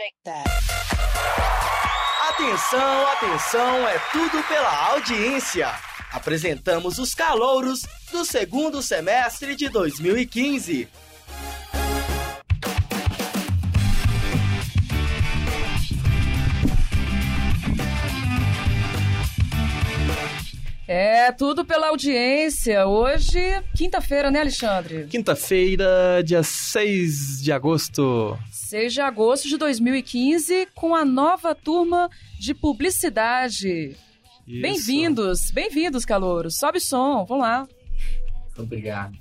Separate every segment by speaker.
Speaker 1: shake that.
Speaker 2: Atenção, atenção, é tudo pela audiência. Apresentamos os calouros do segundo semestre de 2015.
Speaker 3: É, tudo pela audiência. Hoje, quinta-feira, né, Alexandre?
Speaker 4: Quinta-feira, dia 6 de agosto.
Speaker 3: 6 de agosto de 2015, com a nova turma de publicidade. Bem-vindos, bem-vindos, calouros. Sobe som, vamos lá.
Speaker 5: Obrigado.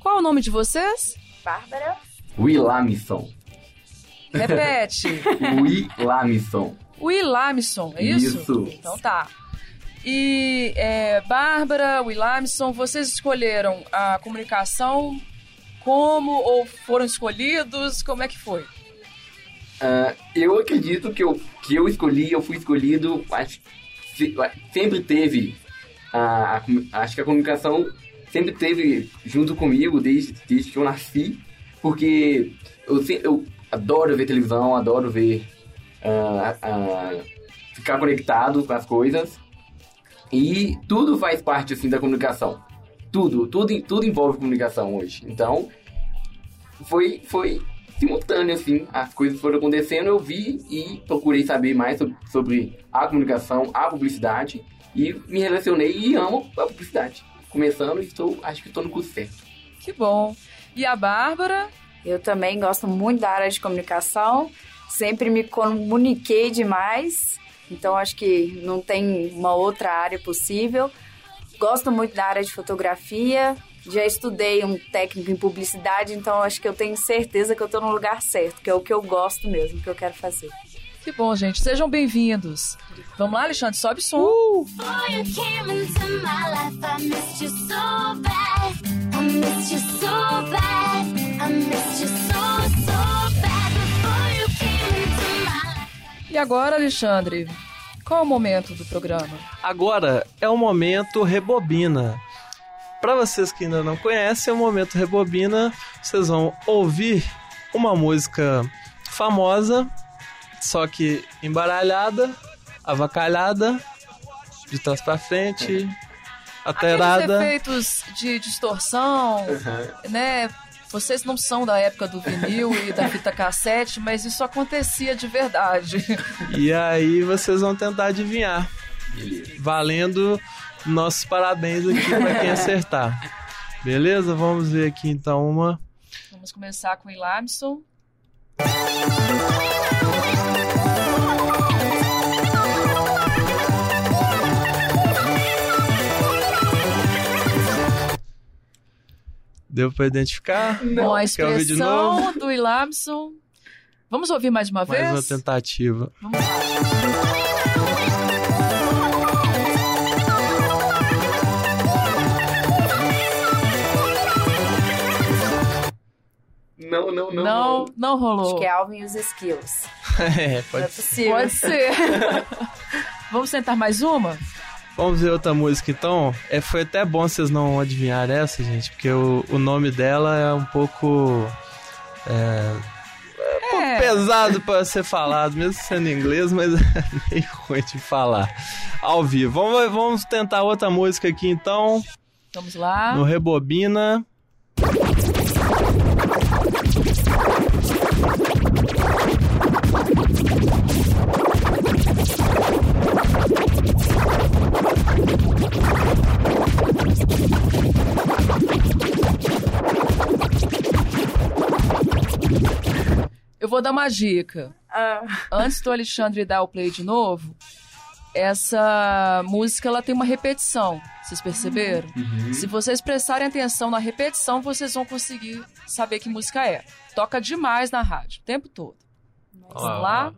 Speaker 3: Qual é o nome de vocês?
Speaker 1: Bárbara,
Speaker 5: Willamison.
Speaker 3: Repete.
Speaker 5: Willamison.
Speaker 3: Willamson, é isso?
Speaker 5: Isso.
Speaker 3: Então tá. E é, Bárbara, Willamson, vocês escolheram a comunicação como ou foram escolhidos? Como é que foi?
Speaker 5: Ah, eu acredito que eu, que eu escolhi, eu fui escolhido, acho, se- sempre teve, a, acho que a comunicação sempre teve junto comigo desde, desde que eu nasci, porque eu, eu adoro ver televisão, adoro ver, ah, ah, ficar conectado com as coisas, e tudo faz parte, assim, da comunicação. Tudo, tudo, tudo envolve comunicação hoje. Então, foi, foi simultâneo, assim. As coisas foram acontecendo, eu vi e procurei saber mais sobre, sobre a comunicação, a publicidade. E me relacionei e amo a publicidade. Começando, estou, acho que estou no curso certo.
Speaker 3: Que bom. E a Bárbara?
Speaker 1: eu também gosto muito da área de comunicação. Sempre me comuniquei demais. Então acho que não tem uma outra área possível. Gosto muito da área de fotografia. Já estudei um técnico em publicidade, então acho que eu tenho certeza que eu estou no lugar certo, que é o que eu gosto mesmo, que eu quero fazer.
Speaker 3: Que bom, gente. Sejam bem-vindos. Vamos lá, Alexandre, sobe som.
Speaker 6: Before you came into my life, I missed you so bad. I missed you so bad. I missed you so, so bad. Before you came into my life.
Speaker 3: E agora, Alexandre, qual é o momento do programa?
Speaker 4: Agora é o momento Rebobina. Para vocês que ainda não conhecem, o momento Rebobina, vocês vão ouvir uma música famosa, só que embaralhada, avacalhada, de trás para frente,
Speaker 3: Aqueles
Speaker 4: alterada.
Speaker 3: efeitos de distorção, né? Vocês não são da época do vinil e da fita cassete, mas isso acontecia de verdade.
Speaker 4: E aí vocês vão tentar adivinhar. Valendo nossos parabéns aqui para quem acertar. Beleza? Vamos ver aqui então uma.
Speaker 3: Vamos começar com o Ilamson.
Speaker 4: Deu para identificar?
Speaker 3: A
Speaker 4: ouvir de novo?
Speaker 3: expressão do Ilamson. Vamos ouvir mais uma
Speaker 4: Mais
Speaker 3: vez?
Speaker 4: uma tentativa.
Speaker 3: Vamos lá.
Speaker 5: Não, não, não.
Speaker 3: Não, não rolou.
Speaker 1: Acho que é Alvin e os Esquilos.
Speaker 4: É,
Speaker 1: Não é
Speaker 4: pode
Speaker 1: possível.
Speaker 3: Pode ser. Vamos tentar mais uma?
Speaker 4: Vamos ver outra música então. É, foi até bom vocês não adivinharem essa, gente, porque o, o nome dela é um pouco. É, é um pouco
Speaker 3: É.
Speaker 4: pesado para ser falado, mesmo sendo inglês, mas é meio ruim de falar. Ao vivo. Vamos, vamos tentar outra música aqui então,
Speaker 3: Vamos lá.
Speaker 4: no Rebobina.
Speaker 3: Eu vou dar uma dica.
Speaker 1: Ah,
Speaker 3: Antes do Alexandre dar o play de novo, essa música ela tem uma repetição. Vocês perceberam? Se vocês prestarem atenção na repetição, vocês vão conseguir saber que música é. Toca demais na rádio, o tempo todo. Vamos
Speaker 4: Ó,
Speaker 3: lá?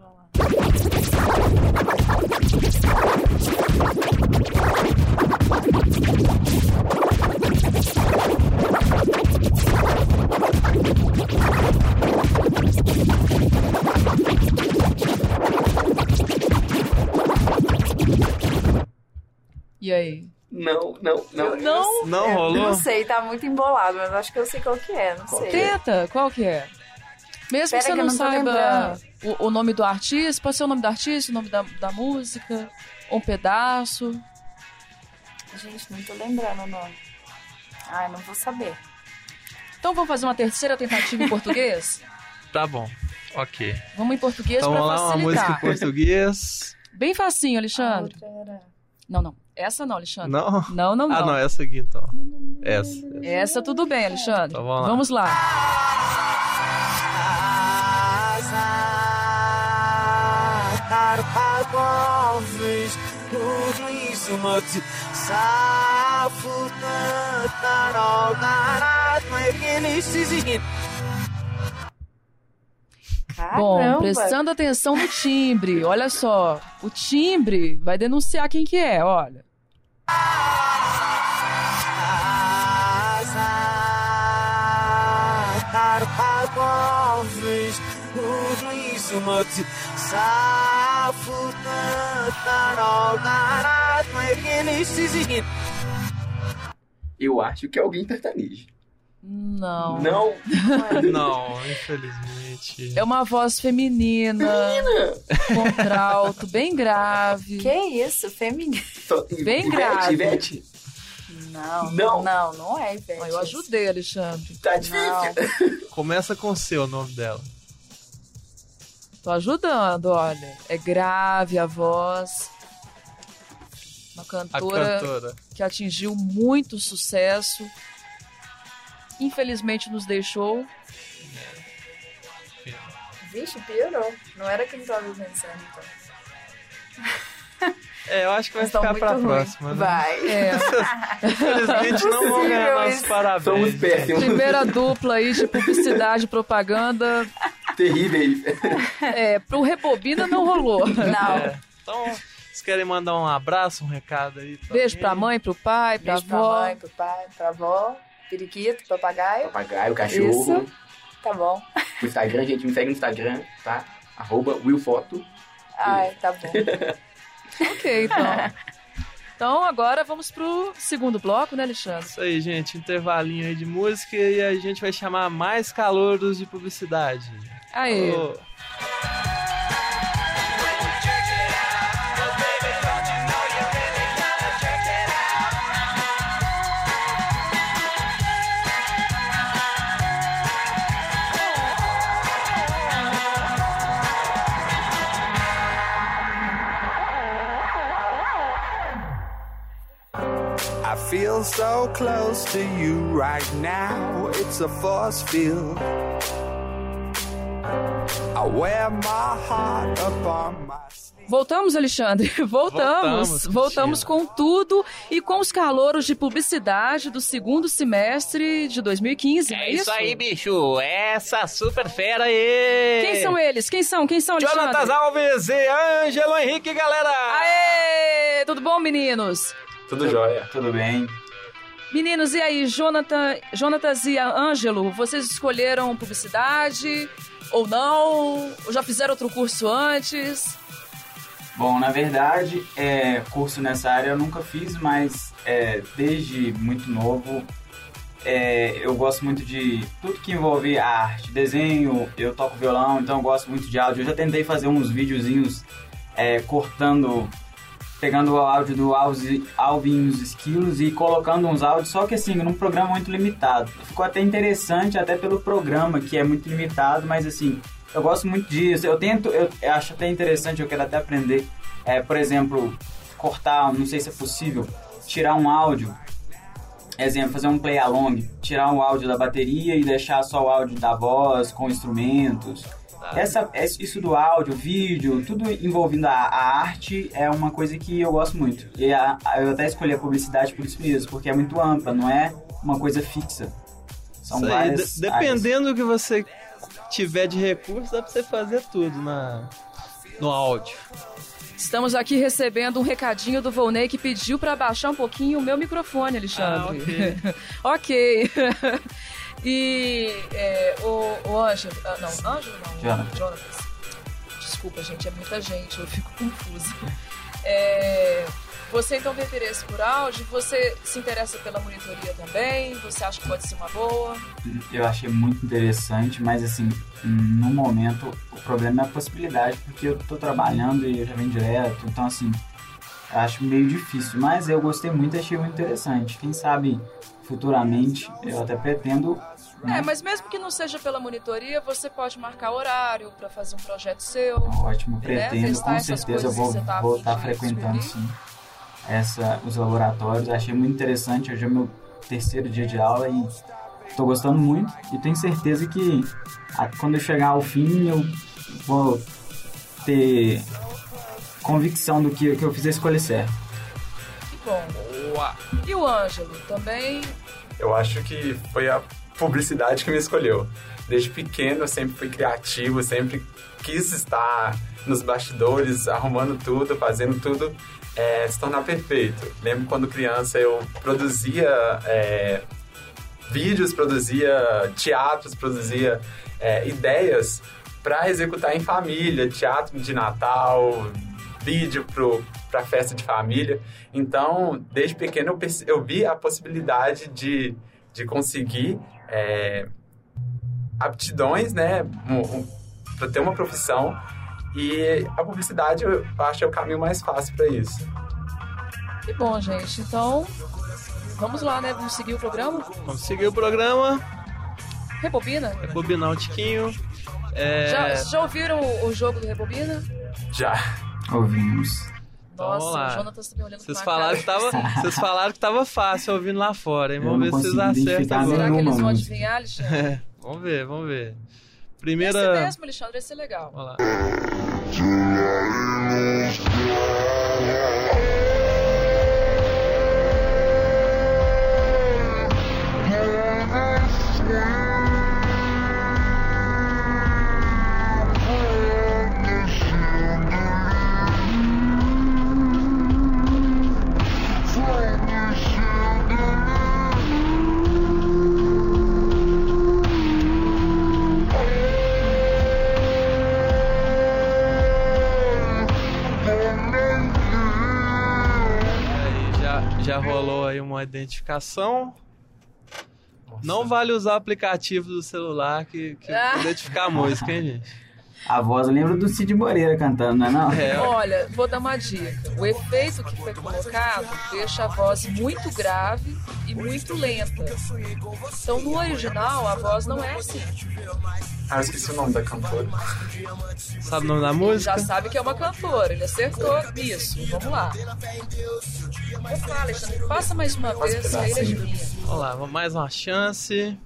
Speaker 3: E aí?
Speaker 5: Não, não, não.
Speaker 3: Não?
Speaker 4: Não
Speaker 1: Eu
Speaker 4: rolou?
Speaker 1: Não sei, tá muito embolado, mas acho que eu sei qual que é, não sei.
Speaker 3: Tenta, qual que é? Mesmo
Speaker 1: Pera
Speaker 3: que você não,
Speaker 1: não
Speaker 3: saiba o, o nome do artista, pode ser o nome do artista, o nome da, da música, um pedaço.
Speaker 1: Gente, não tô lembrando o nome. Ai, não vou saber.
Speaker 3: Então vamos fazer uma terceira tentativa em português?
Speaker 4: Tá bom. Ok.
Speaker 3: Vamos em português
Speaker 4: Então
Speaker 3: pra
Speaker 4: vamos lá, uma música em português.
Speaker 3: Bem facinho, Alexandre.
Speaker 1: era...
Speaker 3: Não, não. Essa não, Alexandre.
Speaker 4: Não?
Speaker 3: Não, não, não.
Speaker 4: Ah, não, essa aqui então. Essa.
Speaker 3: Essa tudo bem, Alexandre.
Speaker 4: Então vamos lá.
Speaker 3: lá. Bom, prestando atenção no timbre. Olha só. O timbre vai denunciar quem que é, olha.
Speaker 5: Eu acho que é alguém sertanejo.
Speaker 3: Não.
Speaker 5: Não.
Speaker 4: Não, infelizmente.
Speaker 3: É uma voz feminina. Contralto, bem grave.
Speaker 1: Que isso, feminino?
Speaker 5: Só-
Speaker 3: Bem
Speaker 5: Ivete,
Speaker 3: grave.
Speaker 5: Ivete,
Speaker 1: Não,
Speaker 5: Não.
Speaker 1: não, não, é Ivete.
Speaker 3: Ah, eu ajudei, Alexandre.
Speaker 5: tá difícil.
Speaker 4: Começa com C o nome dela.
Speaker 3: Tô ajudando, olha. É grave a voz. Uma cantora
Speaker 4: cantora.
Speaker 3: que atingiu muito sucesso. Infelizmente nos deixou.
Speaker 1: Vixe, piorou. Não era quem tava pensando, então.
Speaker 4: É, eu acho que vai
Speaker 1: Mas tão
Speaker 4: ficar pra
Speaker 1: ruim.
Speaker 4: próxima, né?
Speaker 1: Vai.
Speaker 3: É,
Speaker 4: Infelizmente não vão ganhar nossos parabéns.
Speaker 5: Somos péssimos.
Speaker 3: primeira dupla aí de publicidade e propaganda.
Speaker 5: Terríveis.
Speaker 3: É, pro Rebobina não rolou.
Speaker 1: Não.
Speaker 4: É. Então, vocês querem mandar um abraço, um recado aí? Pra
Speaker 3: Beijo
Speaker 4: alguém?
Speaker 3: pra mãe, pro pai, pra
Speaker 1: Beijo pra
Speaker 3: avó.
Speaker 1: mãe, pro pai, pra avó, periquito, papagaio.
Speaker 5: Papagaio, cachorro.
Speaker 1: Isso. Tá bom.
Speaker 5: O Instagram, gente, me segue no Instagram, tá? Arroba Willfoto.
Speaker 1: Ai, tá bom.
Speaker 3: Ok, então. Então agora vamos pro segundo bloco, né, Alexandre?
Speaker 4: Isso aí, gente. Intervalinho aí de música e a gente vai chamar mais calouros de publicidade.
Speaker 3: Aê.
Speaker 4: Ô,
Speaker 7: feel so close to you right now. It's a force field. I wear my heart upon my sleeve.
Speaker 3: Voltamos, Alexandre. Voltamos.
Speaker 4: Voltamos,
Speaker 3: Voltamos, com tudo e com os calouros de publicidade do segundo semestre de 2015. não
Speaker 8: É isso aí, bicho. Essa super fera aí.
Speaker 3: Quem são eles? Quem são? Quem são, Alexandre?
Speaker 4: Jonatas Alves e Ângelo Henrique, galera!
Speaker 3: Aê! Tudo bom, meninos?
Speaker 5: Tudo jóia. Tudo bem.
Speaker 3: Meninos, e aí, Jonathan, Jonatas e Ângelo, vocês escolheram publicidade ou não? Ou já fizeram outro curso antes?
Speaker 9: Bom, na verdade, é, curso nessa área eu nunca fiz, mas é, desde muito novo é, eu gosto muito de tudo que envolve arte, desenho, eu toco violão, então eu gosto muito de áudio. Eu já tentei fazer uns videozinhos é, cortando, pegando o áudio do Alvin os Esquilos e colocando uns áudios, só que assim, num programa muito limitado. Ficou até interessante, até pelo programa, que é muito limitado, mas assim, eu gosto muito disso. Eu tento, eu acho até interessante, eu quero até aprender, é, por exemplo, cortar, não sei se é possível, tirar um áudio, exemplo, fazer um play along, tirar o áudio da bateria e deixar só o áudio da voz com instrumentos. Essa, isso do áudio, vídeo, tudo envolvendo a, a arte é uma coisa que eu gosto muito. E a- a- eu até escolhi a publicidade por isso mesmo, porque é muito ampla, não é uma coisa fixa. São
Speaker 4: Isso aí,
Speaker 9: várias
Speaker 4: de- dependendo do que você tiver de recurso, dá pra você fazer tudo na, no áudio.
Speaker 3: Estamos aqui recebendo um recadinho do Volney que pediu para baixar um pouquinho o meu microfone, Alexandre. ok. e é, o, o Ângelo. ah, não, Ângelo não.
Speaker 9: Jonathan.
Speaker 3: Jonatas. Desculpa, gente, é muita gente, eu fico confusa. É, Você então tem interesse por áudio? Você se interessa pela monitoria também? Você acha que pode ser uma boa?
Speaker 9: Eu achei muito interessante, mas assim, no momento o problema é a possibilidade, porque eu tô trabalhando e eu já venho direto, então assim, acho meio difícil, mas eu gostei muito, achei muito interessante. Quem sabe futuramente eu até pretendo. né,
Speaker 3: É, mas mesmo que não seja pela monitoria, você pode marcar horário para fazer um projeto seu.
Speaker 9: Ótimo,
Speaker 3: né?
Speaker 9: pretendo,
Speaker 3: Testar
Speaker 9: com certeza eu vou
Speaker 3: tá
Speaker 9: vou
Speaker 3: afim
Speaker 9: estar frequentando
Speaker 3: descobrir.
Speaker 9: sim essa, os laboratórios. Achei muito interessante, hoje é meu terceiro dia de aula e estou gostando muito e tenho certeza que a- quando eu chegar ao fim eu vou ter convicção do que, que eu fiz a escolha certa.
Speaker 3: Que bom. E o Ângelo também?
Speaker 10: Eu acho que foi a publicidade que me escolheu. Desde pequeno eu sempre fui criativo, sempre quis estar nos bastidores, arrumando tudo, fazendo tudo é, se tornar perfeito. Lembro quando criança eu produzia é, vídeos, produzia teatros, produzia é, ideias para executar em família, teatro de Natal, vídeo para festa de família. Então, desde pequeno eu, perce- eu vi a possibilidade de, de conseguir é, aptidões, né, para ter uma profissão e a publicidade eu acho é o caminho mais fácil para isso.
Speaker 3: Que bom, gente. Então, vamos lá, né? Vamos seguir o programa?
Speaker 4: Vamos seguir o programa,
Speaker 3: Rebobina?
Speaker 4: bobinar um tiquinho. É...
Speaker 3: Já, já ouviram o, o jogo do Rebobina?
Speaker 10: Já.
Speaker 9: Ouvimos.
Speaker 3: Nossa,
Speaker 4: lá.
Speaker 3: o Jonatas me olhando
Speaker 4: Vocês falaram, que
Speaker 3: cara.
Speaker 4: tava, vocês falaram que tava fácil ouvindo lá fora, hein? Vamos ver se vocês acertam.
Speaker 3: Será que eles vão adivinhar, Alexandre?
Speaker 4: É, vamos ver, vamos ver.
Speaker 3: Esse
Speaker 4: Primeira.
Speaker 3: mesmo, Alexandre, esse é legal.
Speaker 4: Vamos lá. Já, rolou aí uma identificação. Não vale usar o aplicativo do celular que, que
Speaker 3: Ah.
Speaker 4: identificar a música, hein, gente?
Speaker 9: A voz lembra do Cid Moreira cantando, não é não?
Speaker 4: É,
Speaker 3: Olha, vou dar uma dica. O efeito que foi colocado deixa a voz muito grave e muito lenta. Então, no original, a voz não é assim.
Speaker 10: Ah, eu esqueci o nome da cantora.
Speaker 4: sabe o nome da
Speaker 3: Ele
Speaker 4: música?
Speaker 3: já sabe que é uma cantora, ele acertou isso. Vamos lá. Vamos lá, Alexandre. Passa mais uma
Speaker 10: um
Speaker 3: vez, ele
Speaker 10: pedacinho.
Speaker 3: adivinha.
Speaker 4: Vamos lá, mais uma chance.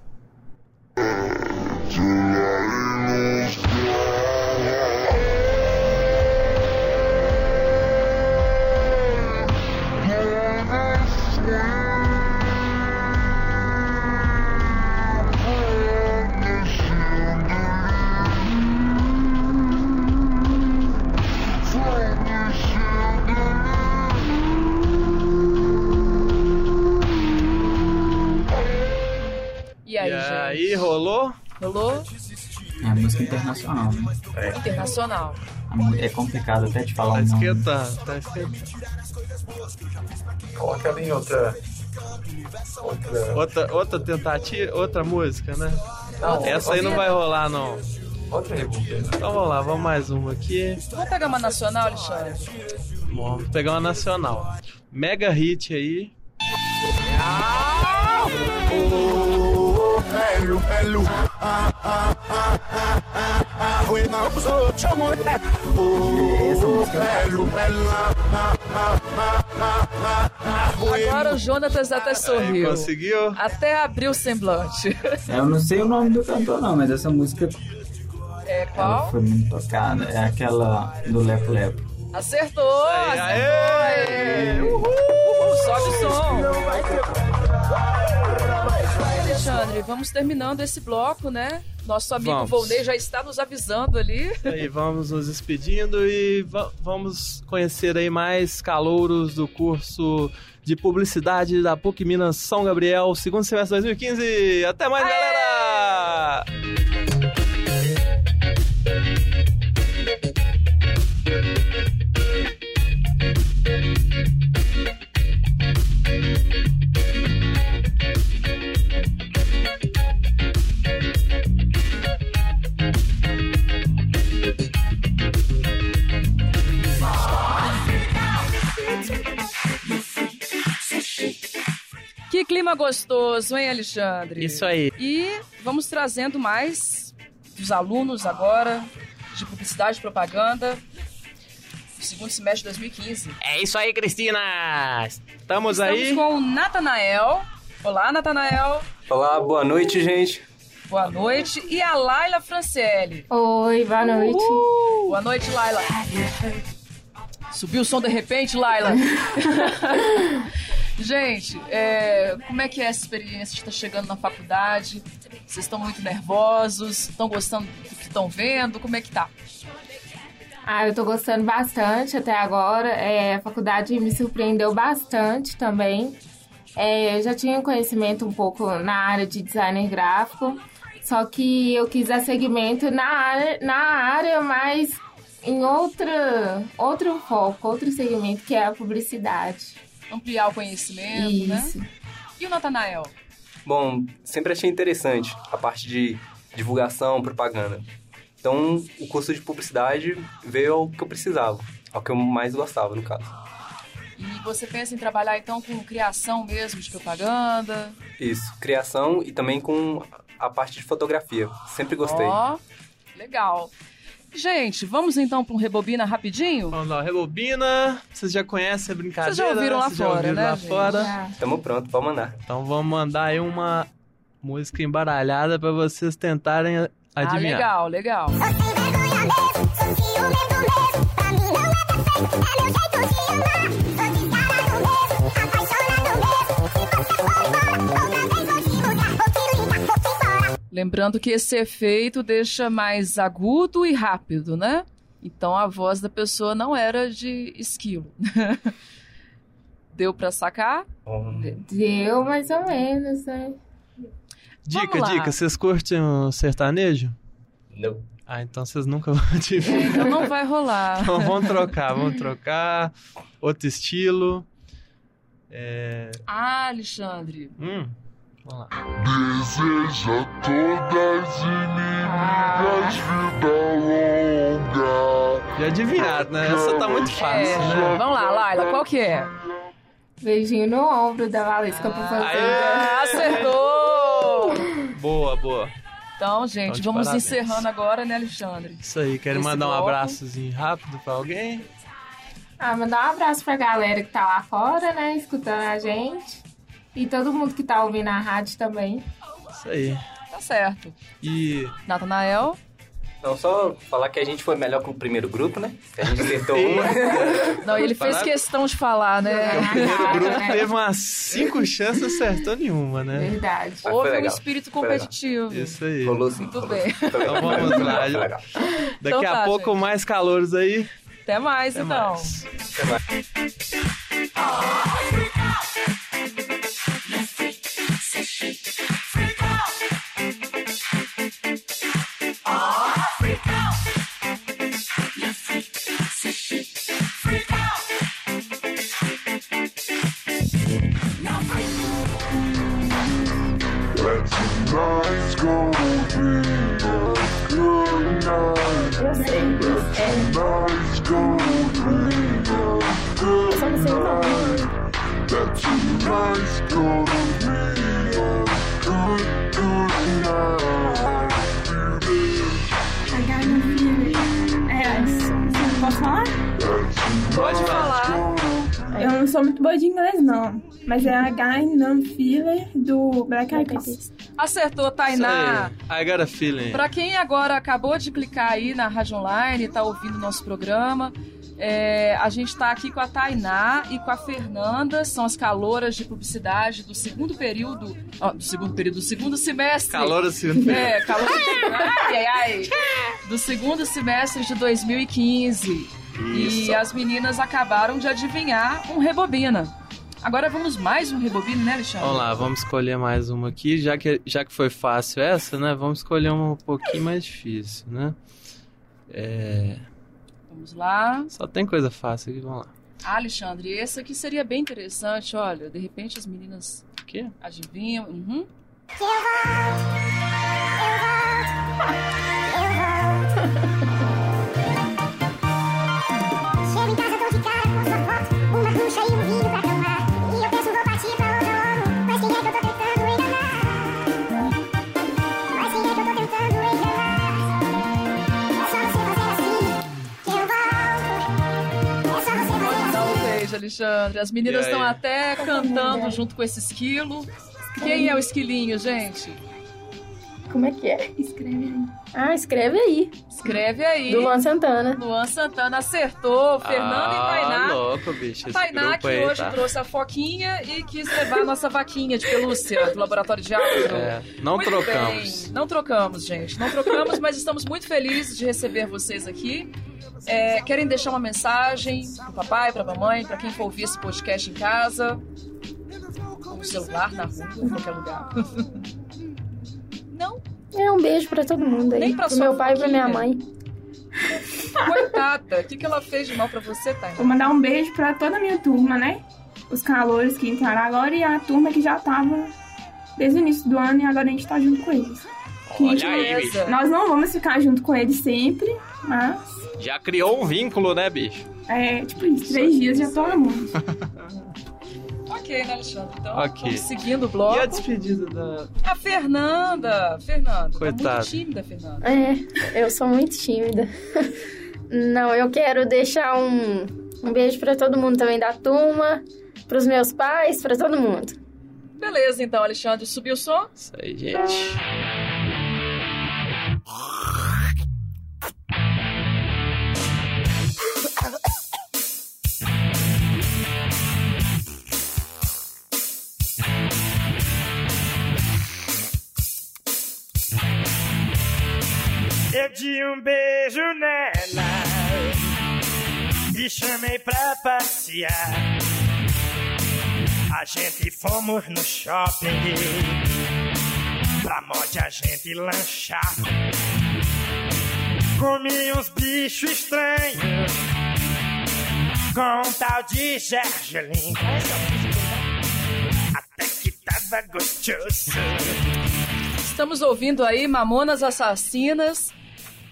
Speaker 9: Música internacional, né?
Speaker 3: Internacional.
Speaker 9: A mu- É complicado até te falar
Speaker 4: Tá
Speaker 9: o nome.
Speaker 4: esquentando, tá esquentando.
Speaker 10: Coloca em outra. Outra.
Speaker 4: Outra, outra tentativa, outra música, né?
Speaker 10: Não,
Speaker 4: Essa aí não vai rolar, não.
Speaker 10: Outra rebobina.
Speaker 4: Então vamos lá, vamos mais uma aqui.
Speaker 3: Vamos pegar uma nacional, Alexandre?
Speaker 4: Bom, vamos pegar uma nacional. Mega hit aí.
Speaker 9: Essa música
Speaker 3: Agora o Jonatas até
Speaker 4: Aí,
Speaker 3: sorriu.
Speaker 4: conseguiu?
Speaker 3: Até abriu o semblante.
Speaker 9: Eu não sei o nome do cantor não, mas essa música
Speaker 3: É
Speaker 9: ela
Speaker 3: qual?
Speaker 9: foi muito tocada. É aquela do Lepo Lepo.
Speaker 3: Acertou!
Speaker 4: Aí,
Speaker 3: acertou!
Speaker 4: aê!
Speaker 3: Uhul! Uhul! Sobe o som! Alexandre, vamos terminando esse bloco, né? Nosso amigo
Speaker 4: Vamos.
Speaker 3: Volney já está nos avisando ali.
Speaker 4: Aí vamos nos despedindo e va- vamos conhecer aí mais calouros do curso de publicidade da PUC Minas São Gabriel, segundo semestre de 2015. Até mais, galera!
Speaker 3: Clima gostoso, hein, Alexandre?
Speaker 4: Isso aí.
Speaker 3: E vamos trazendo mais dos alunos agora de publicidade e propaganda do segundo semestre de 2015.
Speaker 8: É isso aí, Cristina!
Speaker 4: Estamos
Speaker 3: Estamos
Speaker 4: aí.
Speaker 3: com o Natanael. Olá, Natanael.
Speaker 11: Olá, boa noite, gente.
Speaker 3: Boa noite. E a Laila Franciele.
Speaker 12: Oi, boa noite.
Speaker 3: Uhul. Boa noite, Laila. Subiu o som de repente, Laila. Gente, é, como é que é essa experiência de estar chegando na faculdade? Vocês estão muito nervosos? Estão gostando do que estão vendo? Como é que tá?
Speaker 12: Ah, eu tô gostando bastante até agora. É, a faculdade me surpreendeu bastante também. É, eu já tinha conhecimento um pouco na área de designer gráfico, só que eu quis dar segmento na área, na área mas em outra, outro foco, outro segmento, que é a publicidade.
Speaker 3: Ampliar o conhecimento,
Speaker 12: Isso.
Speaker 3: né? E o Natanael?
Speaker 11: Bom, sempre achei interessante a parte de divulgação, propaganda. Então, o curso de publicidade veio ao que eu precisava, ao que eu mais gostava, no caso.
Speaker 3: E você pensa em trabalhar então com criação mesmo de propaganda?
Speaker 11: Isso, criação e também com a parte de fotografia. Sempre gostei.
Speaker 3: Ó, legal. Gente, vamos então para um rebobina rapidinho?
Speaker 4: Vamos lá, rebobina. Vocês já conhecem a brincadeira?
Speaker 3: Vocês já ouviram lá fora,
Speaker 4: ouviram
Speaker 3: né,
Speaker 4: lá
Speaker 3: gente?
Speaker 4: fora?
Speaker 12: Já.
Speaker 11: Tamo pronto, pode mandar.
Speaker 4: Então vamos mandar aí uma música embaralhada para vocês tentarem
Speaker 3: Ah,
Speaker 4: adivinhar.
Speaker 3: legal, legal.
Speaker 6: Sou sem vergonha mesmo, sou ciumento mesmo. Pra mim não é perfeito, é meu jeito de amar.
Speaker 3: Lembrando que esse efeito deixa mais agudo e rápido, né? Então a voz da pessoa não era de esquilo. Deu pra sacar?
Speaker 12: Deu mais ou menos, né?
Speaker 4: Dica, dica. Vocês curtem o sertanejo?
Speaker 11: Não.
Speaker 4: Ah, então vocês nunca vão adivinhar.
Speaker 3: Então não vai rolar.
Speaker 4: Então vamos trocar, vamos trocar. Outro estilo. É...
Speaker 3: Ah, Alexandre.
Speaker 4: Hum, vamos lá.
Speaker 7: Deseja todas inimigas vida longa.
Speaker 4: Já adivinharam, né? Essa tá muito
Speaker 3: É,
Speaker 4: fácil, né?
Speaker 3: vamos lá, Laila, qual que é?
Speaker 12: Beijinho no ombro da Valesca por fazer.
Speaker 3: Acertou!
Speaker 4: Boa, boa.
Speaker 3: Então, gente,
Speaker 4: Então,
Speaker 3: vamos
Speaker 4: parabéns.
Speaker 3: encerrando agora, né, Alexandre?
Speaker 4: Isso aí, querem
Speaker 3: Esse
Speaker 4: mandar um abraçozinho rápido pra alguém?
Speaker 12: Ah, mandar um abraço pra galera que tá lá fora, né? Escutando a gente. E todo mundo que tá ouvindo a rádio também.
Speaker 4: Isso aí.
Speaker 3: Tá certo.
Speaker 4: E
Speaker 3: Natanael?
Speaker 11: Não, só falar que a gente foi melhor que o primeiro grupo, né? Que a gente acertou uma.
Speaker 3: Não, ele fez questão de falar, né?
Speaker 4: o primeiro grupo teve umas cinco chances acertou nenhuma, né?
Speaker 12: Verdade.
Speaker 11: Mas
Speaker 3: Houve um
Speaker 11: legal.
Speaker 3: espírito
Speaker 11: Foi legal.
Speaker 3: competitivo.
Speaker 4: Isso aí.
Speaker 11: Rolou sim.
Speaker 3: Muito
Speaker 11: rolou
Speaker 3: bem.
Speaker 11: sim. Foi legal.
Speaker 4: Então vamos
Speaker 11: Foi
Speaker 4: lá.
Speaker 11: legal, foi legal.
Speaker 4: Daqui
Speaker 3: Então
Speaker 4: a
Speaker 3: tá,
Speaker 4: pouco
Speaker 3: gente.
Speaker 4: mais calouros aí.
Speaker 3: Até mais,
Speaker 4: Até
Speaker 3: então.
Speaker 4: mais.
Speaker 7: That tonight's gonna be a good, good night. Baby.
Speaker 13: É, posso falar?
Speaker 4: Pode falar.
Speaker 13: Eu não sou muito boa de inglês, não. Mas é a Guy Filler do Black Eyed Peas.
Speaker 3: Acertou, Tainá.
Speaker 4: aí. I got a feeling.
Speaker 3: Pra quem agora acabou de clicar aí na Rádio Online e tá ouvindo nosso programa, é, a gente tá aqui com a Tainá e com a Fernanda, são as caloras de publicidade do segundo período, ó, do segundo período, do segundo semestre.
Speaker 4: Calor assim.
Speaker 3: É, calor. ai, ai, ai. Do segundo semestre de 2015.
Speaker 4: Isso.
Speaker 3: E as meninas acabaram de adivinhar um rebobina. Agora vamos mais um rebobina, né, Alexandre?
Speaker 4: Vamos lá, vamos escolher mais uma aqui. Já que, já que foi fácil essa, né? Vamos escolher uma um pouquinho mais difícil, né? É...
Speaker 3: Vamos lá.
Speaker 4: Só tem coisa fácil aqui, vamos lá.
Speaker 3: Ah, Alexandre, esse aqui seria bem interessante, olha. De repente as meninas
Speaker 4: O quê?
Speaker 3: adivinham. Uhum.
Speaker 6: Chego
Speaker 3: Alexandre? As meninas estão até cantando junto com esse esquilo. Quem é o esquilinho, gente?
Speaker 13: Como é que é? Escreve aí. Ah, escreve aí.
Speaker 3: Escreve aí.
Speaker 13: Do Luan Santana.
Speaker 3: Luan Santana acertou. Fernanda e Tainá.
Speaker 4: Ah, louco, bicho. Esse
Speaker 3: Tainá
Speaker 4: grupo
Speaker 3: que
Speaker 4: aí,
Speaker 3: hoje
Speaker 4: tá?
Speaker 3: trouxe a foquinha e quis levar a nossa vaquinha de pelúcia do laboratório de áudio.
Speaker 4: É, não
Speaker 3: Muito
Speaker 4: trocamos.
Speaker 3: bem. Não trocamos, gente. Não trocamos, mas estamos muito felizes de receber vocês aqui. É, querem deixar uma mensagem pro papai, pra mamãe, pra quem for ouvir esse podcast em casa? Com o celular, na rua, em qualquer lugar. Não?
Speaker 13: É um beijo pra todo mundo aí.
Speaker 3: Nem pra
Speaker 13: pro
Speaker 3: sua
Speaker 13: meu pai e pra minha mãe.
Speaker 3: Coitada, o que, que ela fez de mal pra você, Tainá?
Speaker 13: Vou mandar um beijo pra toda a minha turma, né? Os calores que entraram agora e a turma que já tava desde o início do ano e agora a gente tá junto com eles. Que a gente
Speaker 8: Olha aí.
Speaker 13: Nós não vamos ficar junto com eles sempre, mas
Speaker 8: Já criou um vínculo, né, bicho?
Speaker 13: é tipo isso, três dias já tô amando.
Speaker 3: Ok, né, Alexandre? Então,
Speaker 4: Ok.
Speaker 3: vamos seguindo o bloco.
Speaker 4: E a despedida da.
Speaker 3: A Fernanda. Fernanda. Tá
Speaker 4: Coitada.
Speaker 3: muito tímida, Fernanda.
Speaker 13: É, eu sou muito tímida. Não, eu quero deixar um, um beijo pra todo mundo também da turma, pros meus pais, pra todo mundo.
Speaker 3: Beleza, então, Alexandre. Subiu o som?
Speaker 4: Isso aí, gente.
Speaker 14: Um beijo nela e chamei pra passear. A gente fomos no shopping pra mod a gente lanchar. Comi uns bichos estranhos com um tal de gergelim. Até que tava gostoso.
Speaker 3: Estamos ouvindo aí Mamonas Assassinas.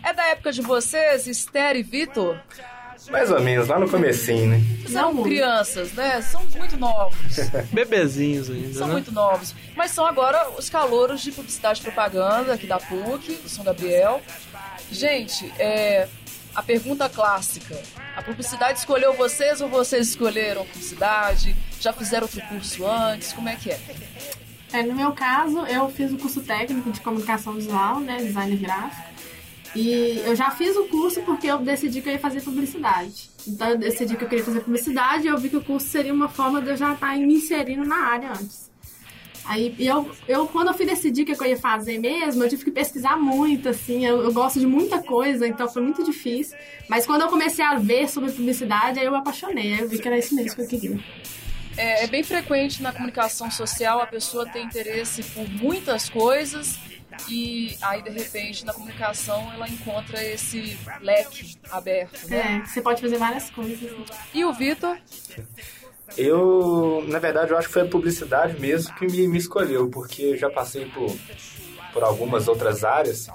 Speaker 3: É da época de vocês, Esther e Vitor?
Speaker 15: Mais ou menos, lá no comecinho, né?
Speaker 3: São crianças, né? São muito novos.
Speaker 4: Bebezinhos ainda,
Speaker 3: São
Speaker 4: né?
Speaker 3: muito novos. Mas são agora os calouros de publicidade e propaganda aqui da PUC, do São Gabriel. Gente, é, a pergunta clássica. A publicidade escolheu vocês ou vocês escolheram a publicidade? Já fizeram outro curso antes? Como é que é?
Speaker 16: É, no meu caso, eu fiz o curso técnico de comunicação visual, né, design gráfico. E eu já fiz o curso porque eu decidi que eu ia fazer publicidade. Então eu decidi que eu queria fazer publicidade e eu vi que o curso seria uma forma de eu já estar me inserindo na área antes. Aí eu, eu quando eu fui decidir o que eu ia fazer mesmo, eu tive que pesquisar muito, assim, eu, eu gosto de muita coisa, então foi muito difícil. Mas quando eu comecei a ver sobre publicidade, aí eu me apaixonei, eu vi que era isso mesmo que eu queria.
Speaker 3: É, é bem frequente na comunicação social a pessoa ter interesse por muitas coisas e aí de repente na comunicação ela encontra esse leque aberto, né?
Speaker 16: É, você pode fazer várias coisas.
Speaker 3: E o Vitor?
Speaker 15: Eu, na verdade, eu acho que foi a publicidade mesmo que me, me escolheu, porque eu já passei por, por algumas outras áreas.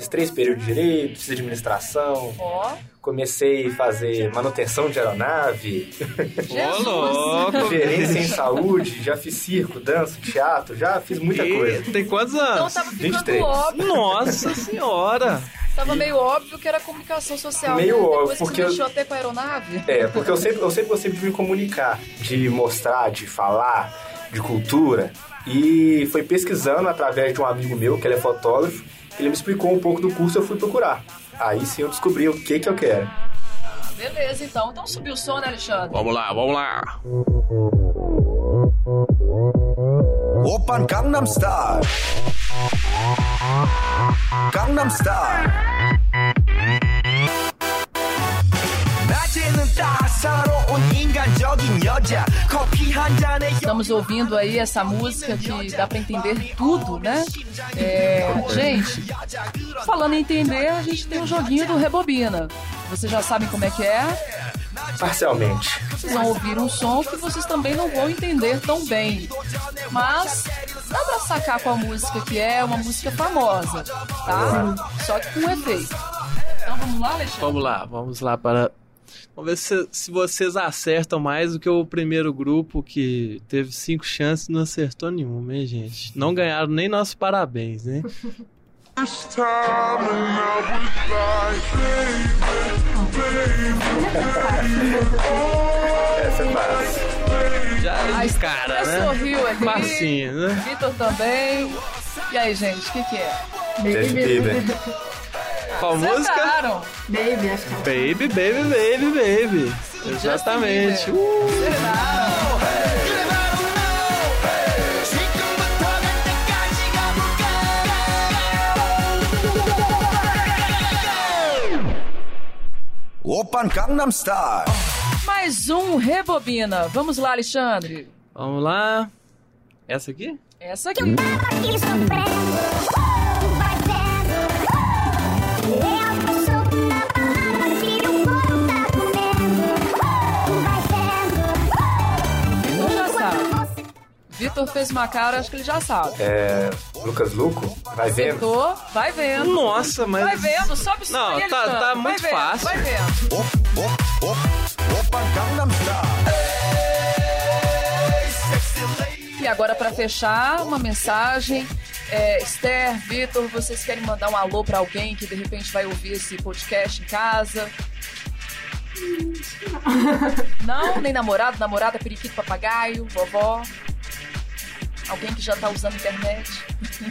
Speaker 15: Fiz três períodos de direito, fiz administração.
Speaker 3: Ó.
Speaker 15: Comecei a fazer manutenção de aeronave.
Speaker 4: Ô, louco!
Speaker 15: Gerência em saúde, já fiz circo, dança, teatro, já fiz muita
Speaker 4: E
Speaker 15: coisa.
Speaker 4: Tem quantos
Speaker 3: Então
Speaker 4: anos?
Speaker 3: tava ficando
Speaker 15: 23.
Speaker 3: óbvio.
Speaker 4: Nossa senhora!
Speaker 3: Tava meio óbvio que era comunicação social.
Speaker 15: Meio
Speaker 3: né?
Speaker 15: óbvio,
Speaker 3: Depois
Speaker 15: porque
Speaker 3: você
Speaker 15: eu-
Speaker 3: mexeu até com a aeronave.
Speaker 15: É, porque eu sempre, eu sempre gostei de me comunicar, de mostrar, de falar, de cultura. E foi pesquisando através de um amigo meu, que ele é fotógrafo, ele me explicou um pouco do curso e eu fui procurar. Aí sim eu descobri o que que eu quero.
Speaker 3: Beleza, então. Então subiu o som, né, Alexandre?
Speaker 8: Vamos lá, vamos lá.
Speaker 17: 오빤 강남스타일 강남스타일 낮에는 따사로운
Speaker 3: Estamos ouvindo aí essa música que dá para entender tudo, né? É, gente, falando em entender, a gente tem um joguinho do Rebobina. Vocês já sabem como é que é?
Speaker 15: Parcialmente.
Speaker 3: Vocês vão ouvir um som que vocês também não vão entender tão bem. Mas dá pra sacar com a música que é, uma música famosa, tá? Só que com efeito. Então vamos lá, Alexandre?
Speaker 4: Vamos lá, vamos lá para Vamos ver se, se vocês acertam mais do que o primeiro grupo que teve cinco chances e não acertou nenhuma, hein, gente? Não ganharam nem nossos parabéns, né?
Speaker 15: Essa é fácil.
Speaker 4: Já de cara, né?
Speaker 3: sorriu aqui.
Speaker 4: Facinho, né?
Speaker 3: Vitor também. E aí, gente, o que, que é?
Speaker 15: Justin Bieber.
Speaker 4: Qual música?
Speaker 16: Baby, acho que é
Speaker 4: Baby, baby, baby, baby. Exatamente. Uh!
Speaker 17: Open Gangnam Style.
Speaker 3: Mais um Rebobina. Vamos lá, Alexandre.
Speaker 4: Vamos lá. Essa aqui?
Speaker 3: Essa aqui. Vitor fez uma cara, acho que ele já sabe.
Speaker 15: É. Lucas Luco? Vai vendo?
Speaker 3: Sentou, vai vendo.
Speaker 4: Nossa, mas.
Speaker 3: Vai vendo, sobe só.
Speaker 4: Não, tá, tá, muito
Speaker 3: vai
Speaker 4: fácil.
Speaker 3: Vendo,
Speaker 17: vai vendo. Opa, Gangnam
Speaker 3: e agora, para fechar, uma mensagem. É, Esther, Vitor, vocês querem mandar um alô para alguém que de repente vai ouvir esse podcast em casa? Não, nem namorado, namorada, periquito, papagaio, vovó. Alguém que já tá usando internet?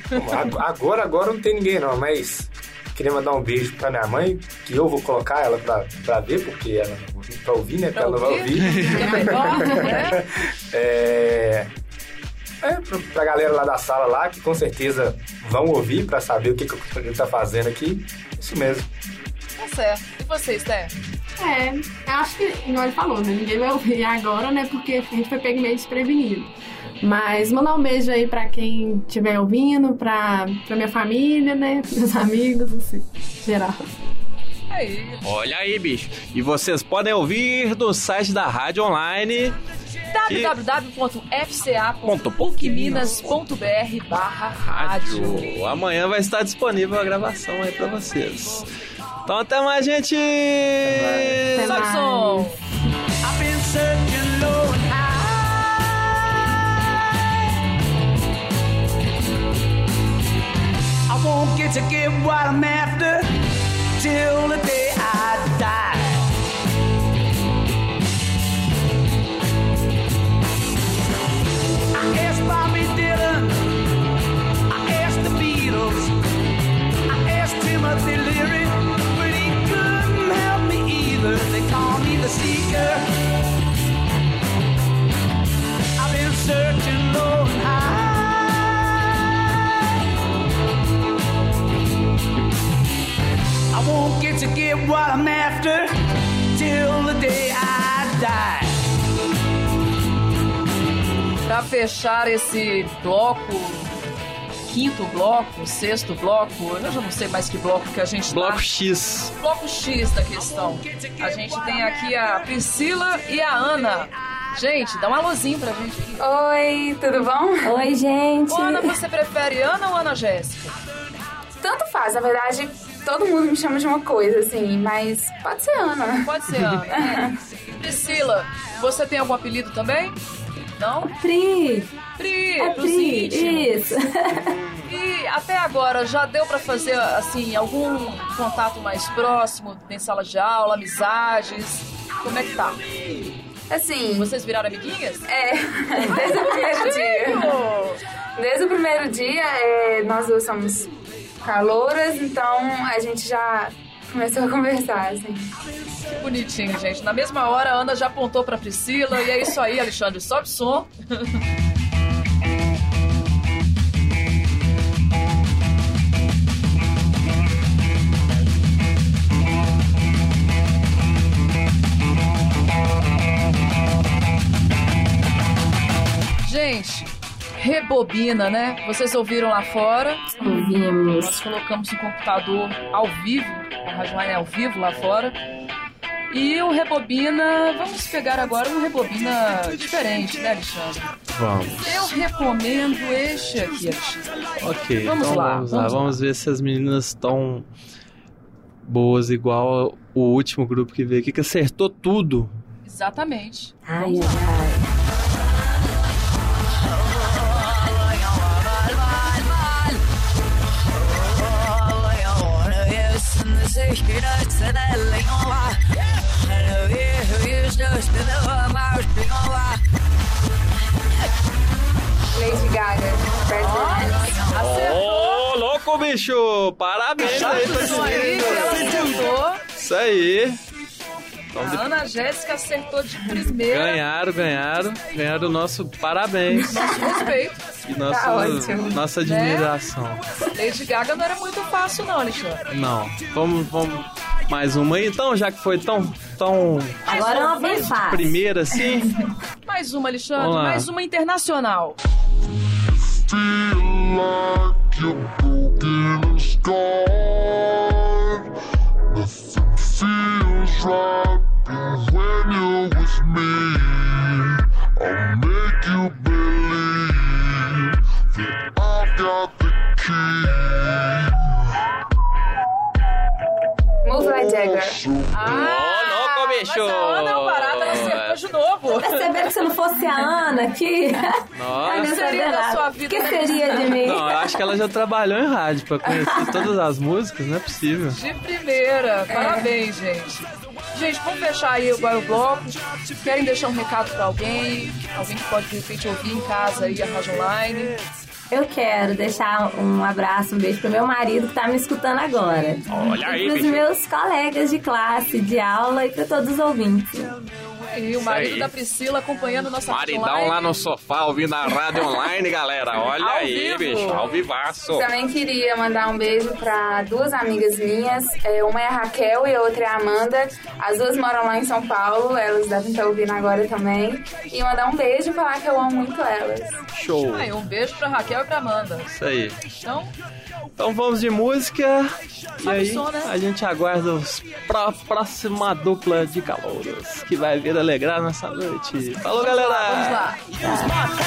Speaker 15: Bom, Agora, agora não tem ninguém não, mas queria mandar um beijo pra minha mãe, que eu vou colocar ela pra, pra ver, porque ela não pra ouvir, né?
Speaker 3: Pra
Speaker 15: ela não vai
Speaker 3: ouvir?
Speaker 15: ouvir.
Speaker 3: É melhor, né?
Speaker 15: É, é pra, pra galera lá da sala lá, que com certeza vão ouvir pra saber o que, que a gente tá fazendo aqui. Isso mesmo.
Speaker 3: Tá certo. E você, Esther?
Speaker 16: É, eu acho que, igual ele falou, né? Ninguém vai ouvir agora, né? Porque a gente foi pego meio desprevenido. Mas mandar um beijo aí pra quem estiver ouvindo, pra, pra minha família, né? Meus amigos, assim, geral.
Speaker 3: Aí.
Speaker 4: Olha aí, bicho. E vocês podem ouvir no site da Rádio Online.
Speaker 3: www.fca.pucminas.br barra rádio.
Speaker 4: Amanhã vai estar disponível a gravação aí pra vocês. Então até mais, gente!
Speaker 3: Sobe o som!
Speaker 17: I've won't get to get what I'm after till the day I die.
Speaker 3: Fechar esse bloco, quinto bloco, sexto bloco, eu já não sei mais que bloco que a gente
Speaker 4: Bloco
Speaker 3: tá.
Speaker 4: X.
Speaker 3: Bloco X da questão. A gente tem aqui a Priscila e a Ana. Gente, dá um alôzinho pra gente aqui.
Speaker 1: Oi, tudo bom?
Speaker 18: Oi, gente.
Speaker 3: Ô, Ana, você prefere Ana ou Ana Jéssica?
Speaker 1: Tanto faz, na verdade, todo mundo me chama de uma coisa, assim, mas pode ser Ana.
Speaker 3: Pode ser Ana. Priscila, você tem algum apelido também? Não?
Speaker 18: Pri.
Speaker 3: Pri,
Speaker 18: É
Speaker 3: pros
Speaker 18: Pri, isso.
Speaker 3: E até agora, já deu pra fazer, assim, algum contato mais próximo em sala de aula, amizades? Como é que tá?
Speaker 1: Assim.
Speaker 3: Vocês viraram amiguinhas?
Speaker 1: É, desde o primeiro dia. Desde o primeiro dia, é, nós duas somos calouras, então a gente já começou a conversar, assim.
Speaker 3: Que bonitinho, gente. Na mesma hora, a Ana já apontou pra Priscila. E é isso aí, Alexandre. Sobe o som. Gente, rebobina, né? Vocês ouviram lá fora?
Speaker 18: Ouvimos.
Speaker 3: Nós colocamos um computador ao vivo, a Rádio Online é ao vivo lá fora. E o Rebobina, vamos pegar agora um Rebobina diferente, né, Alexandre?
Speaker 4: Vamos.
Speaker 3: Eu recomendo este aqui, Alexandre.
Speaker 4: Ok,
Speaker 3: Vamos
Speaker 4: então
Speaker 3: lá,
Speaker 4: vamos,
Speaker 3: vamos
Speaker 4: lá.
Speaker 3: lá.
Speaker 4: Vamos ver se as meninas estão boas igual o último grupo que veio aqui, que acertou tudo.
Speaker 3: Exatamente.
Speaker 18: Ai, ai, ai.
Speaker 17: esquina,
Speaker 4: lenhola. Não erro. Lady
Speaker 3: Gaga, Ô,
Speaker 4: louco,
Speaker 3: bicho! Parabéns aí.
Speaker 4: Isso aí. Então,
Speaker 3: A
Speaker 4: de-
Speaker 3: Ana Jéssica acertou de primeira.
Speaker 4: Ganharam, ganharam. Ganharam o nosso parabéns.
Speaker 3: Nosso respeito.
Speaker 4: E nossa,
Speaker 3: Tá ótimo.
Speaker 4: nossa
Speaker 3: Né?
Speaker 4: admiração.
Speaker 3: Lady Gaga não era muito fácil, não, Alexandre.
Speaker 4: Não. Vamos, vamos. Mais uma aí, então, já que foi tão. tão
Speaker 18: Agora é uma bem fácil.
Speaker 4: primeira assim.
Speaker 3: Mais uma, Alexandre.
Speaker 4: Vamos lá.
Speaker 3: Mais uma internacional.
Speaker 19: feels right
Speaker 18: fosse a Ana aqui.
Speaker 4: Nossa.
Speaker 18: não
Speaker 3: seria da sua vida,
Speaker 18: O que seria de mim?
Speaker 4: Não, eu acho que ela já trabalhou em rádio pra conhecer todas as músicas, não é possível.
Speaker 3: De primeira. Parabéns, gente. Gente, vamos fechar aí agora o bloco. Querem deixar um recado pra alguém? Alguém que pode, de repente, ouvir em casa aí a Rádio Online?
Speaker 18: Eu quero deixar um abraço, um beijo pro meu marido que tá me escutando agora.
Speaker 8: Olha aí,
Speaker 18: e pros
Speaker 8: bicho.
Speaker 18: meus colegas de classe, de aula e pra todos os ouvintes.
Speaker 3: E o marido
Speaker 8: aí.
Speaker 3: da Priscila acompanhando nossa
Speaker 8: Maridão lá no sofá ouvindo a rádio online, galera. Olha
Speaker 3: Ao
Speaker 8: aí,
Speaker 3: vivo.
Speaker 8: bicho. Ao vivaço.
Speaker 20: Também queria mandar um beijo para duas amigas minhas. É, uma é a Raquel e a outra é a Amanda. As duas moram lá em São Paulo, elas devem estar ouvindo agora também. E mandar um beijo e falar que eu amo muito elas.
Speaker 4: Show.
Speaker 3: Aí, um beijo pra Raquel e pra Amanda.
Speaker 4: Isso aí.
Speaker 3: Então,
Speaker 4: Então vamos de música. E aí
Speaker 3: né?
Speaker 4: a gente aguarda os pró- próxima dupla de calouros que vai vir alegrar nossa noite. Falou, galera!
Speaker 3: vamos lá.
Speaker 17: Use my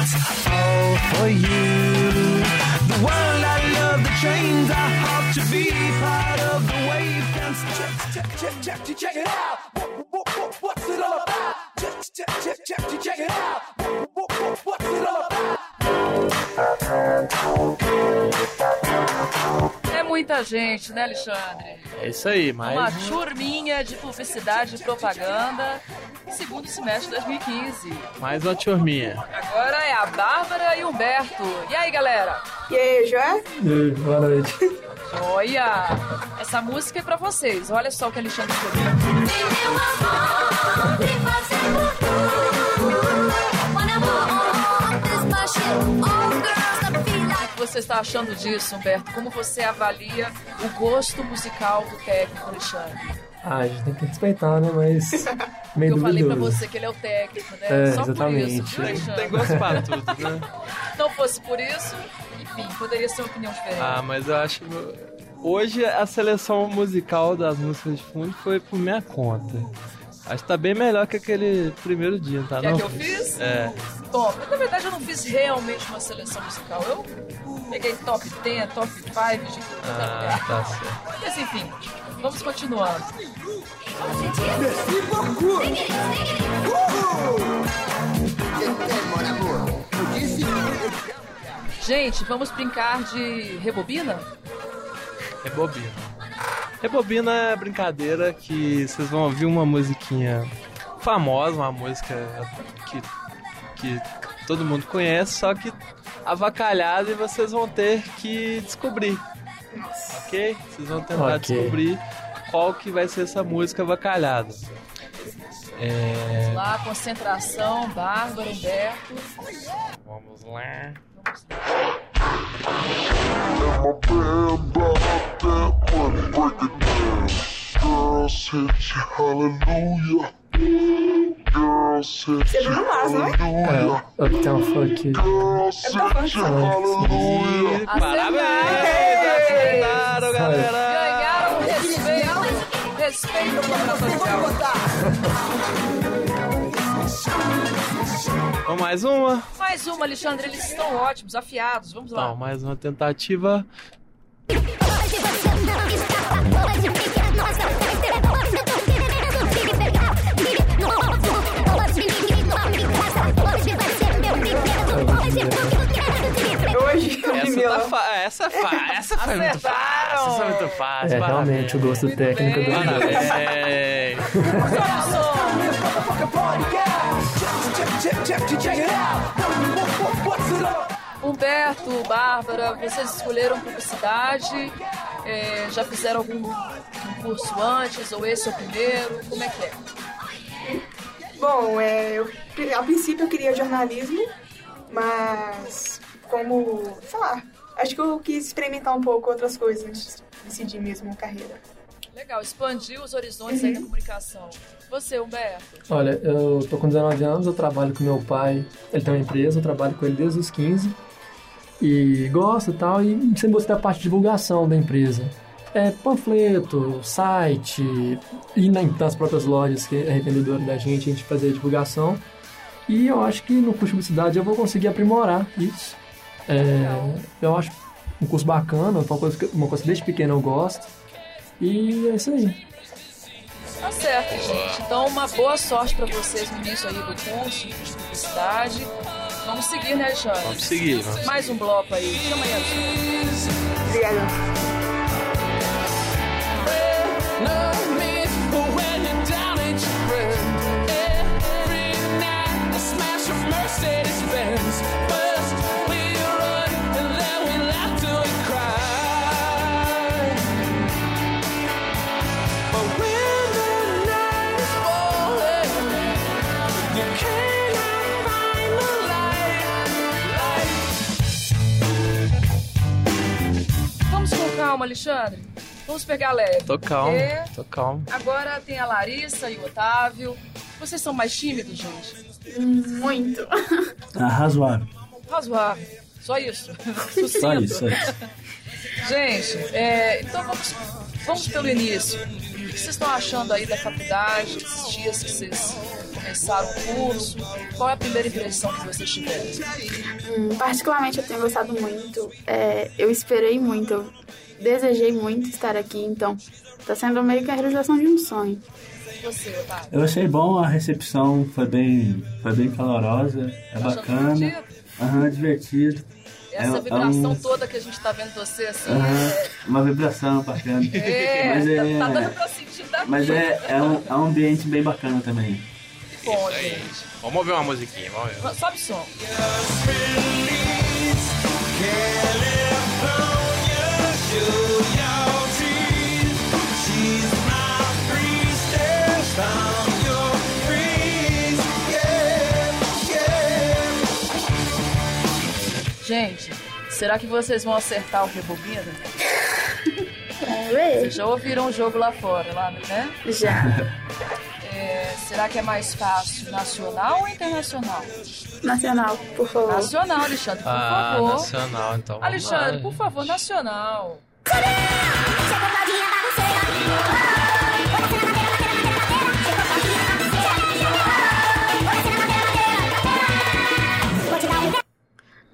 Speaker 17: it's all for you? The world I love, the chains I hop to be part of the wave. Stop. Check, check, check, check, check it out. What, what, what, what's it all about? Check, check, check, check, check, check it out.
Speaker 3: Muita gente, né, Alexandre?
Speaker 4: É isso aí,
Speaker 3: Uma
Speaker 4: mas.
Speaker 3: turminha de publicidade e propaganda, segundo semestre de 2015.
Speaker 4: Mais uma turminha.
Speaker 3: Agora é a Bárbara e o Humberto. E aí, galera?
Speaker 20: E aí, Joé?
Speaker 21: Boa noite.
Speaker 3: Joia! Essa música é pra vocês. Olha só o que Alexandre que você está achando disso, Humberto? Como você avalia o gosto musical do técnico Alexandre?
Speaker 21: Ah, a gente tem que respeitar, né? Mas meio
Speaker 3: Eu falei pra você que ele é o técnico, né?
Speaker 21: É,
Speaker 3: Só por
Speaker 21: exatamente.
Speaker 3: isso, viu, Alexandre?
Speaker 4: Tem gosto pra tudo, né?
Speaker 3: Não fosse por isso, enfim, poderia ser uma opinião diferente.
Speaker 4: Ah, mas eu acho. Hoje a seleção musical das músicas de fundo foi por minha conta. Acho que tá bem melhor que aquele primeiro dia, tá?
Speaker 3: Que é
Speaker 4: não?
Speaker 3: que eu fiz?
Speaker 4: É.
Speaker 3: Bom, na verdade eu não fiz realmente uma seleção musical. Eu peguei top 10, top 5 de tudo.
Speaker 4: Ah, tá certo.
Speaker 3: Mas enfim, vamos continuando. Gente, vamos brincar de rebobina?
Speaker 4: Rebobina. Rebobina é brincadeira que vocês vão ouvir uma musiquinha famosa, uma música que, que todo mundo conhece, só que avacalhada e vocês vão ter que descobrir. Ok? Vocês vão tentar
Speaker 21: Ok.
Speaker 4: descobrir qual que vai ser essa música avacalhada. É...
Speaker 3: Vamos lá, concentração, Bárbara, Humberto.
Speaker 4: Vamos lá.
Speaker 19: Girls hit you, hallelujah.
Speaker 20: Você
Speaker 19: you,
Speaker 20: não mais, não é?
Speaker 21: É, o que tem uma funk.
Speaker 19: Girls hit you, hallelujah.
Speaker 4: Parabéns! Acertaram, galera!
Speaker 3: Ganharam respeito. Respeito ao laboratório.
Speaker 4: Vamos mais uma?
Speaker 3: Mais uma, Alexandre. Eles estão ótimos, afiados. Vamos lá.
Speaker 4: Então, mais uma tentativa. Essa, fa- essa foi muito fácil. Essa foi muito fácil.
Speaker 21: É,
Speaker 4: parabéns.
Speaker 21: realmente, o gosto técnico do
Speaker 4: Parabéns.
Speaker 3: Humberto, Bárbara, vocês escolheram publicidade, é, já fizeram algum um curso antes, ou esse é o primeiro? Como é que é?
Speaker 22: Bom, é, eu, a princípio eu queria jornalismo, mas como, sei lá, acho que eu quis experimentar um pouco outras coisas antes de decidir mesmo a carreira.
Speaker 3: Legal, expandir os horizontes aí da comunicação. Você, Humberto?
Speaker 21: Olha, eu tô com 19 anos, eu trabalho com meu pai, ele tem uma empresa, eu trabalho com ele desde os 15 e gosto e tal, e sempre gostei da parte de divulgação da empresa. É panfleto, site, e na- nas próprias lojas que é revendedora da gente, a gente fazer a divulgação. E eu acho que no curso de publicidade eu vou conseguir aprimorar isso. É, eu acho um curso bacana, uma coisa, que- uma coisa que desde pequeno eu gosto. E é isso aí.
Speaker 3: Tá certo, gente. Então, uma boa sorte pra vocês no início aí do curso de publicidade. Vamos seguir, né, Alexandre?
Speaker 4: Vamos seguir, vamos
Speaker 3: Mais um bloco aí. Chama aí.
Speaker 22: Obrigada.
Speaker 3: Alexandre. Vamos pegar leve.
Speaker 4: Tô calmo, tô calmo.
Speaker 3: Agora tem a Larissa e o Otávio. Vocês são mais tímidos, gente?
Speaker 22: Muito.
Speaker 23: Ah, razoável.
Speaker 3: Razoável. Só isso.
Speaker 23: Só isso, só isso.
Speaker 3: Gente, é, então vamos, vamos pelo início. O que vocês estão achando aí da faculdade, esses dias que vocês começaram o curso? Qual é a primeira impressão que vocês tiveram?
Speaker 20: Hum, particularmente eu tenho gostado muito. É, eu esperei muito, eu desejei muito estar aqui, então tá sendo meio que a realização de um sonho.
Speaker 23: Eu achei bom, a recepção foi bem, foi bem calorosa, é bacana.
Speaker 3: divertido?
Speaker 23: Aham, divertido.
Speaker 3: Essa
Speaker 23: É- é
Speaker 3: vibração
Speaker 23: um-
Speaker 3: toda que a gente tá vendo você assim.
Speaker 23: Aham, uma vibração bacana.
Speaker 3: É,
Speaker 23: mas é,
Speaker 3: tá dando pra sentir daqui.
Speaker 23: mas é, é, um, é um ambiente bem bacana também.
Speaker 3: bom, gente.
Speaker 4: Vamos ouvir uma musiquinha, vamos ver.
Speaker 3: Sobe o som. Gente, será que vocês vão acertar o rebobina?
Speaker 20: Vamos ver.
Speaker 3: Vocês já ouviram o jogo lá fora, lá, né?
Speaker 20: Já.
Speaker 3: É, será que é mais fácil nacional ou internacional?
Speaker 20: Nacional, por favor.
Speaker 3: Nacional, Alexandre, por
Speaker 4: Ah,
Speaker 3: favor.
Speaker 4: nacional, então. vamos
Speaker 3: Alexandre,
Speaker 4: lá.
Speaker 3: por favor, nacional.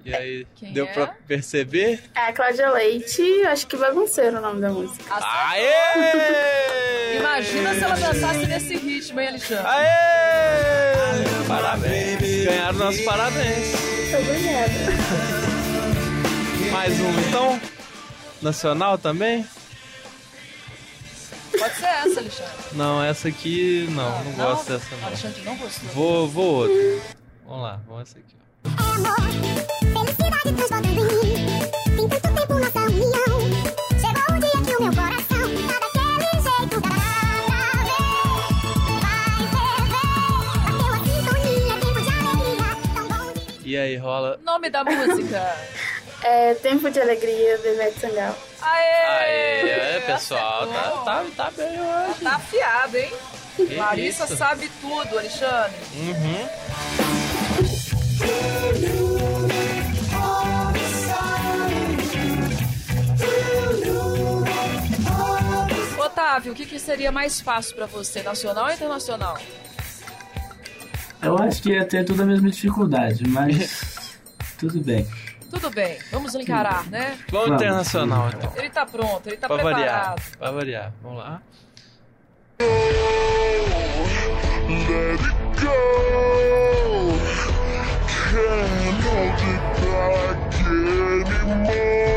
Speaker 4: E aí,
Speaker 3: Quem
Speaker 4: deu
Speaker 3: é?
Speaker 4: pra perceber?
Speaker 20: É Cláudia Leite, acho que bagunceiro o nome da música.
Speaker 4: Aê!
Speaker 3: Imagina se ela dançasse nesse ritmo, hein, Alexandre?
Speaker 4: Aê! Parabéns. Ganharam nossos parabéns.
Speaker 20: Obrigada.
Speaker 4: Mais um, então? Nacional também?
Speaker 3: Pode ser essa, Alexandre.
Speaker 4: Não, essa aqui não, não, gosto dessa não.
Speaker 3: Alexandre não gostou.
Speaker 4: Vou, vou outra. Vamos lá, vamos essa aqui.
Speaker 6: Felicidade transbordando em mim. Tem tanto tempo
Speaker 4: E aí, rola.
Speaker 3: Nome da música.
Speaker 20: É Tempo de Alegria, do Ivete Sangalo.
Speaker 3: Aê!
Speaker 4: Aê, é, pessoal, tá, tá, tá bem hoje.
Speaker 3: Tá afiado, hein?
Speaker 4: Que
Speaker 3: Larissa
Speaker 4: isso?
Speaker 3: sabe tudo, Alexandre.
Speaker 4: Uhum.
Speaker 3: Otávio, o que, que seria mais fácil pra você, nacional ou internacional?
Speaker 23: Eu acho que ia ter toda a mesma dificuldade, mas tudo bem.
Speaker 3: Tudo bem, vamos encarar, né?
Speaker 4: Vamos
Speaker 23: Vamos.
Speaker 4: internacional, então.
Speaker 3: Ele tá pronto, ele tá
Speaker 4: Pra variar,
Speaker 3: preparado.
Speaker 4: pra variar. Vamos lá.
Speaker 19: Let it go. Can't hold it back anymore.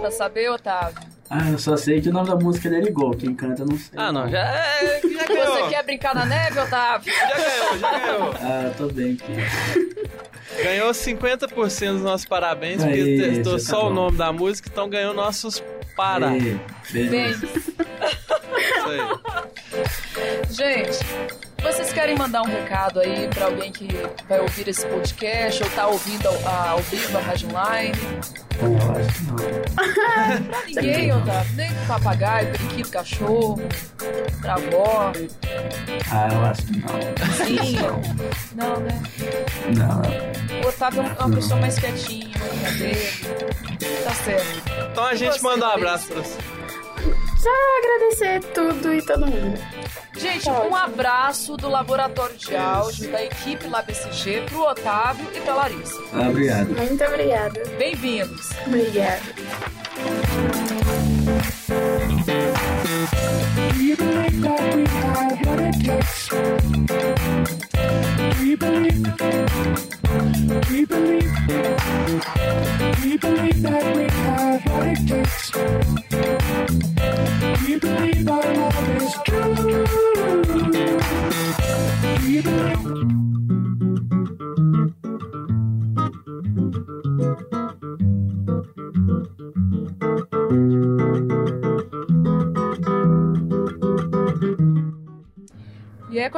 Speaker 3: Pra saber, Otávio?
Speaker 23: Ah, eu só sei que o nome da música é Let It Go. Quem canta eu não sei.
Speaker 4: Ah, não, já, é, já
Speaker 3: Você
Speaker 4: ganhou.
Speaker 3: quer brincar na neve, Otávio?
Speaker 4: Já ganhou, já ganhou.
Speaker 23: Ah, tô bem aqui.
Speaker 4: Ganhou 50% dos nossos parabéns, porque
Speaker 23: Aê,
Speaker 4: testou
Speaker 23: já tá
Speaker 4: só o nome da música, então ganhou nossos para.
Speaker 23: Aê, beleza.
Speaker 4: Isso aí.
Speaker 3: Gente, vocês querem mandar um recado aí pra alguém que vai ouvir esse podcast ou tá ouvindo ao, a- ao vivo a Rádio Online?
Speaker 23: Eu acho que não.
Speaker 3: Pra ninguém, Otávio. Nem pro papagaio, periquito, cachorro, pra avó,
Speaker 23: Ah, eu acho que não.
Speaker 3: vizinho. Não, né?
Speaker 23: Não.
Speaker 3: O Otávio é uma pessoa mais quietinha, mais. Tá certo.
Speaker 4: Então a gente
Speaker 3: você,
Speaker 4: manda um abraço pra você.
Speaker 13: Só agradecer tudo e todo mundo.
Speaker 3: Gente, um abraço do Laboratório de Áudio, da equipe LabSG, pro Otávio e pra Larissa.
Speaker 23: Ah, obrigado.
Speaker 13: Muito obrigada.
Speaker 3: Bem-vindos.
Speaker 13: Obrigada.
Speaker 19: We believe that we have what it takes. We believe.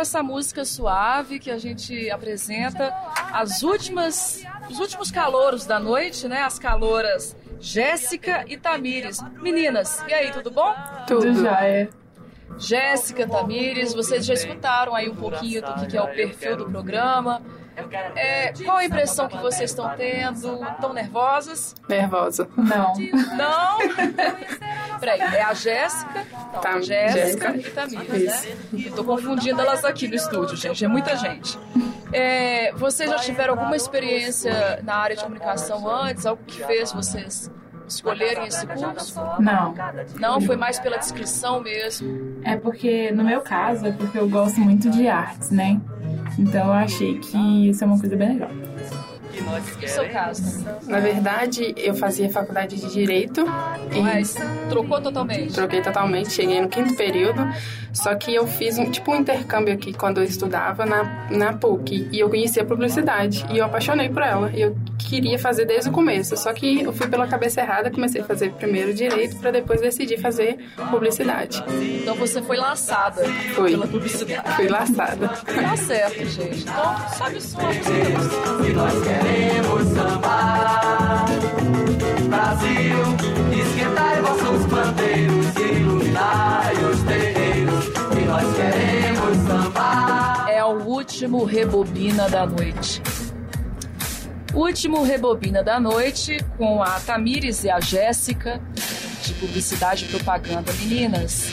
Speaker 3: Essa música suave que a gente apresenta as últimas, os últimos calouros da noite, né? As caloras Jéssica e Tamires. Meninas, e aí, tudo bom?
Speaker 12: Tudo já é.
Speaker 3: Jéssica, Tamires, vocês já escutaram aí um pouquinho do que que é o perfil do programa. É, qual a impressão que vocês estão tendo? Tão nervosas?
Speaker 24: Nervosa.
Speaker 12: Não.
Speaker 3: Não? Peraí, é a Jéssica, não,
Speaker 24: Tá,
Speaker 3: Jéssica e Tamires, né? Eu tô confundindo elas aqui no estúdio, gente, é muita gente. É, vocês já tiveram alguma experiência na área de comunicação antes? Algo que fez vocês escolherem esse curso?
Speaker 12: Não.
Speaker 3: Não, foi mais pela descrição mesmo.
Speaker 12: É porque, no meu caso, é porque eu gosto muito de artes, né? Então eu achei que isso é uma coisa bem legal.
Speaker 3: E seu caso?
Speaker 24: Na verdade, eu fazia faculdade de Direito e
Speaker 3: Mas trocou totalmente?
Speaker 24: troquei totalmente, cheguei no quinto período, só que eu fiz um, tipo um intercâmbio aqui quando eu estudava na, na PUC e eu conhecia publicidade e eu apaixonei por ela e eu queria fazer desde o começo, só que eu fui pela cabeça errada, comecei a fazer primeiro Direito para depois decidir fazer publicidade.
Speaker 3: Então você foi laçada
Speaker 24: Fui.
Speaker 3: pela publicidade.
Speaker 24: Fui laçada.
Speaker 3: Tá certo, gente. Então, sobe o som. E
Speaker 17: nós queremos sambar. Brasil, esquentai vossos bandeiros e iluminai
Speaker 3: último Rebobina da noite. Último Rebobina da noite com a Tamires e a Jéssica, de Publicidade e Propaganda. Meninas,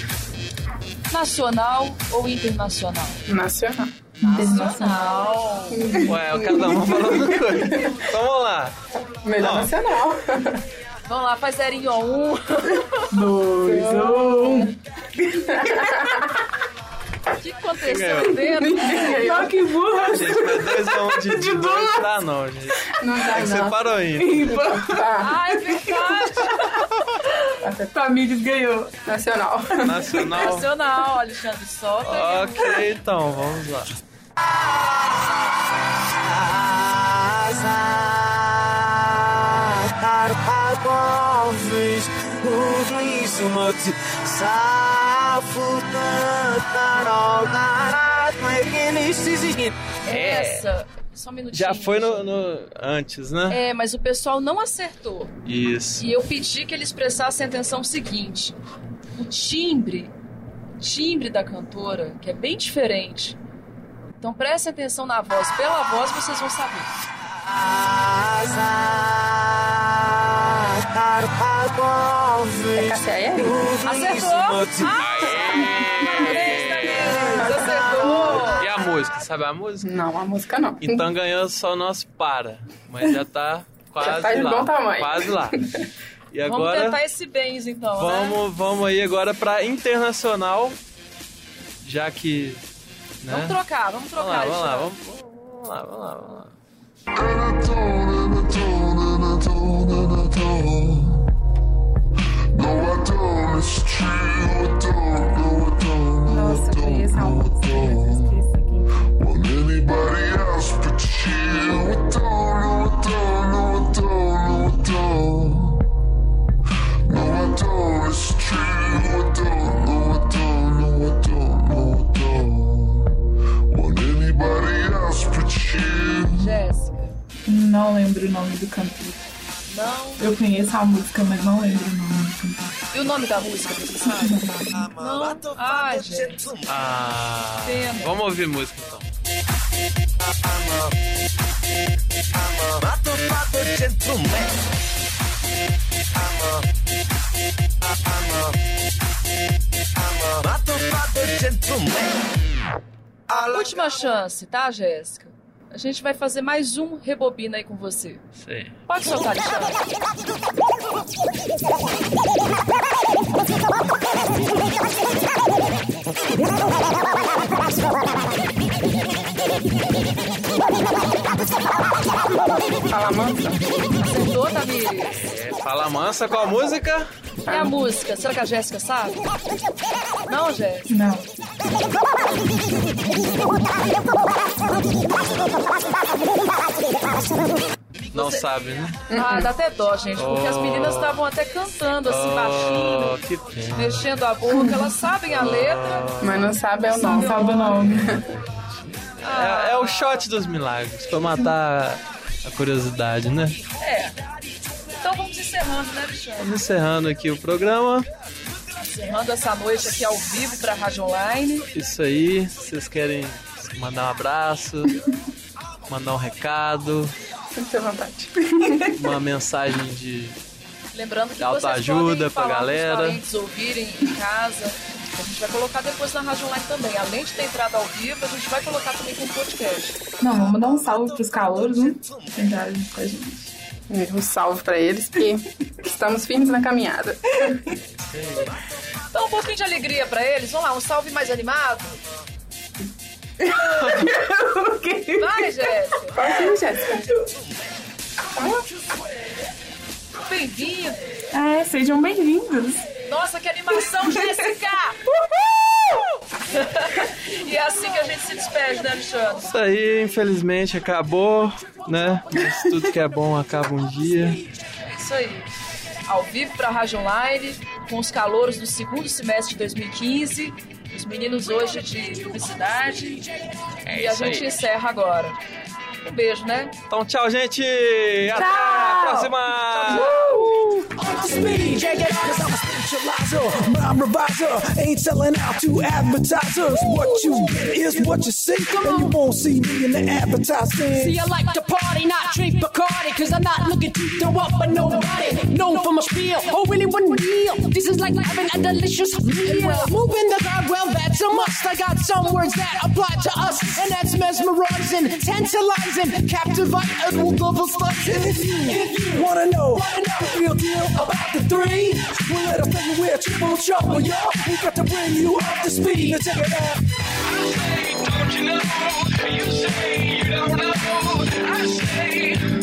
Speaker 3: nacional ou internacional?
Speaker 24: Nacional.
Speaker 3: Nacional.
Speaker 4: Ué, cada um falando uma coisa. Então vamos lá.
Speaker 24: Melhor
Speaker 4: Ó,
Speaker 24: nacional.
Speaker 3: Vamos lá, faz zerinho um.
Speaker 24: Dois, um.
Speaker 3: O que aconteceu
Speaker 4: ganhou?
Speaker 3: aí dentro?
Speaker 24: Não, que burra.
Speaker 4: Gente, mas dois a um de, de dois não dá não, gente.
Speaker 24: Não dá,
Speaker 4: É que você
Speaker 24: não.
Speaker 4: parou ainda.
Speaker 24: Tá.
Speaker 3: Ah, é verdade.
Speaker 24: Tamires ganhou. Nacional.
Speaker 4: Nacional.
Speaker 3: Nacional, Alexandre Sota.
Speaker 4: Ok, então, vamos lá.
Speaker 3: Essa, só um minutinho.
Speaker 4: Já foi no, no- antes, né?
Speaker 3: É, mas o pessoal não acertou.
Speaker 4: Isso.
Speaker 3: E eu pedi que eles prestassem atenção seguinte: o timbre, timbre da cantora, que é bem diferente. Então prestem atenção na voz. Pela voz vocês vão saber.
Speaker 24: É Cássia Eller?
Speaker 3: Acertou! Parabéns,
Speaker 4: música, sabe a música?
Speaker 24: Não, a música não.
Speaker 4: Então ganhou só o nosso para, mas já tá quase já
Speaker 24: tá de
Speaker 4: lá.
Speaker 24: Bom tamanho.
Speaker 4: Quase lá. E agora, vamos
Speaker 3: tentar esse bens então, né?
Speaker 4: vamos, né? Vamos aí agora para internacional, já que... Né?
Speaker 3: Vamos trocar, vamos trocar.
Speaker 4: Vamos lá, vamos lá,
Speaker 3: né?
Speaker 4: vamos, lá, vamos lá, vamos lá.
Speaker 19: Nossa, eu conheço a música anybody else but you. I don't know, I don't know, I don't know, I don't. No, I don't, it's true. I don't know, I don't know, I don't know, I don't. Want anybody else but you.
Speaker 3: Jéssica.
Speaker 25: Não lembro o nome do cantor.
Speaker 3: Não.
Speaker 25: Eu conheço a música, mas não lembro o nome do.
Speaker 3: E o nome da música, você sabe? Não. Ah, ah gente.
Speaker 4: Ah,
Speaker 3: Pena.
Speaker 4: vamos ouvir música então.
Speaker 17: Mato Pato Gentleman. Mato Pato Gentleman.
Speaker 3: Última chance, tá, Jéssica? A gente vai fazer mais um rebobina aí com você.
Speaker 4: Sei.
Speaker 3: Pode soltar, Alexandre.
Speaker 24: Fala mansa.
Speaker 3: Acertou, Tamires?
Speaker 4: É, fala mansa com a música.
Speaker 3: E a música? Será que a Jéssica sabe? Não, Jéssica?
Speaker 25: Não.
Speaker 4: Não sabe, né?
Speaker 3: Ah, dá até dó, gente, porque as meninas estavam até cantando assim,
Speaker 4: Oh,
Speaker 3: baixinho, mexendo a boca. Elas sabem a letra.
Speaker 24: Mas não sabe é o
Speaker 3: Não
Speaker 24: nome.
Speaker 3: sabe o
Speaker 25: nome.
Speaker 4: É, é o shot dos milagres, pra matar a curiosidade, né?
Speaker 3: É. Então vamos encerrando, né, Alexandre?
Speaker 4: Vamos encerrando aqui o programa.
Speaker 3: Encerrando essa noite aqui ao vivo pra Rádio Online.
Speaker 4: Isso aí, vocês querem mandar um abraço, mandar um recado,
Speaker 24: Fique à vontade.
Speaker 4: uma mensagem de
Speaker 3: Lembrando que
Speaker 4: De
Speaker 3: vocês
Speaker 4: autoajuda
Speaker 3: podem
Speaker 4: pra
Speaker 3: falar
Speaker 4: galera.
Speaker 3: pros parentes ouvirem em casa. A gente vai colocar depois na Rádio Online também. Além de ter entrado ao vivo, a gente vai colocar também com podcast.
Speaker 25: Não, vamos dar um salve pros calouros, né? Entraram com a gente.
Speaker 24: Um salve pra eles, que estamos firmes na caminhada.
Speaker 3: Então um pouquinho de alegria pra eles. Vamos lá, um salve mais animado. Vai, Jéssica.
Speaker 24: Ir, Jéssica.
Speaker 3: Bem-vindo.
Speaker 25: É, sejam bem-vindos.
Speaker 3: Nossa, que animação, Jéssica! e é assim que a gente se despede, né, Alexandre?
Speaker 4: Isso aí, infelizmente acabou, né? Mas tudo que é bom acaba um dia.
Speaker 3: É isso aí. Ao vivo pra Rádio Online, com os calouros do segundo semestre de 2015. Os meninos hoje de publicidade.
Speaker 4: É
Speaker 3: e a gente
Speaker 4: aí.
Speaker 3: encerra agora. Um beijo, né?
Speaker 4: Então, tchau, gente! Até a próxima!
Speaker 17: Speed, check it out, cause I'm a spiritualizer. My reviser ain't selling out to advertisers. What you get is what you see, and you won't see me in the advertising.
Speaker 26: See, I like to party, not drink Bacardi, cause I'm not looking to throw up on nobody. Known for my spiel, oh, really one deal. This is like having a delicious meal. Well, moving the guard, well, that's a must. I got some words that apply to us, and that's mesmerizing, tantalizing, captivating, will love us
Speaker 17: If you wanna know the real deal about the three, well, let us tell you that y'all. yo, we got to bring you up to speed. Now check it out.
Speaker 14: I say, don't you know? You say you don't know. I say.